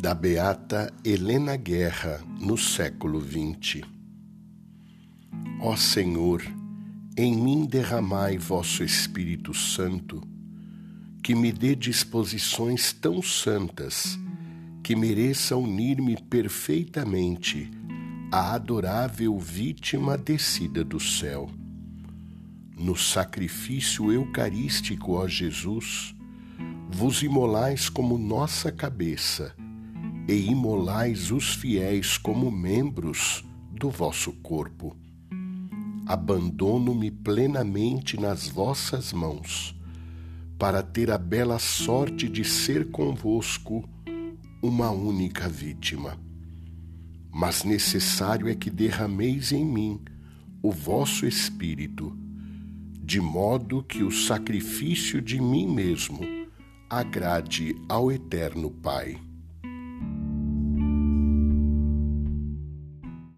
da beata Helena Guerra no século XX. Ó Senhor, em mim derramai vosso Espírito Santo, que me dê disposições tão santas que mereça unir-me perfeitamente à adorável vítima descida do céu. No sacrifício eucarístico, ó Jesus, vos imolais como nossa cabeça e imolais os fiéis como membros do vosso corpo. Abandono-me plenamente nas vossas mãos, para ter a bela sorte de ser convosco uma única vítima. Mas necessário é que derrameis em mim o vosso espírito, de modo que o sacrifício de mim mesmo agrade ao Eterno Pai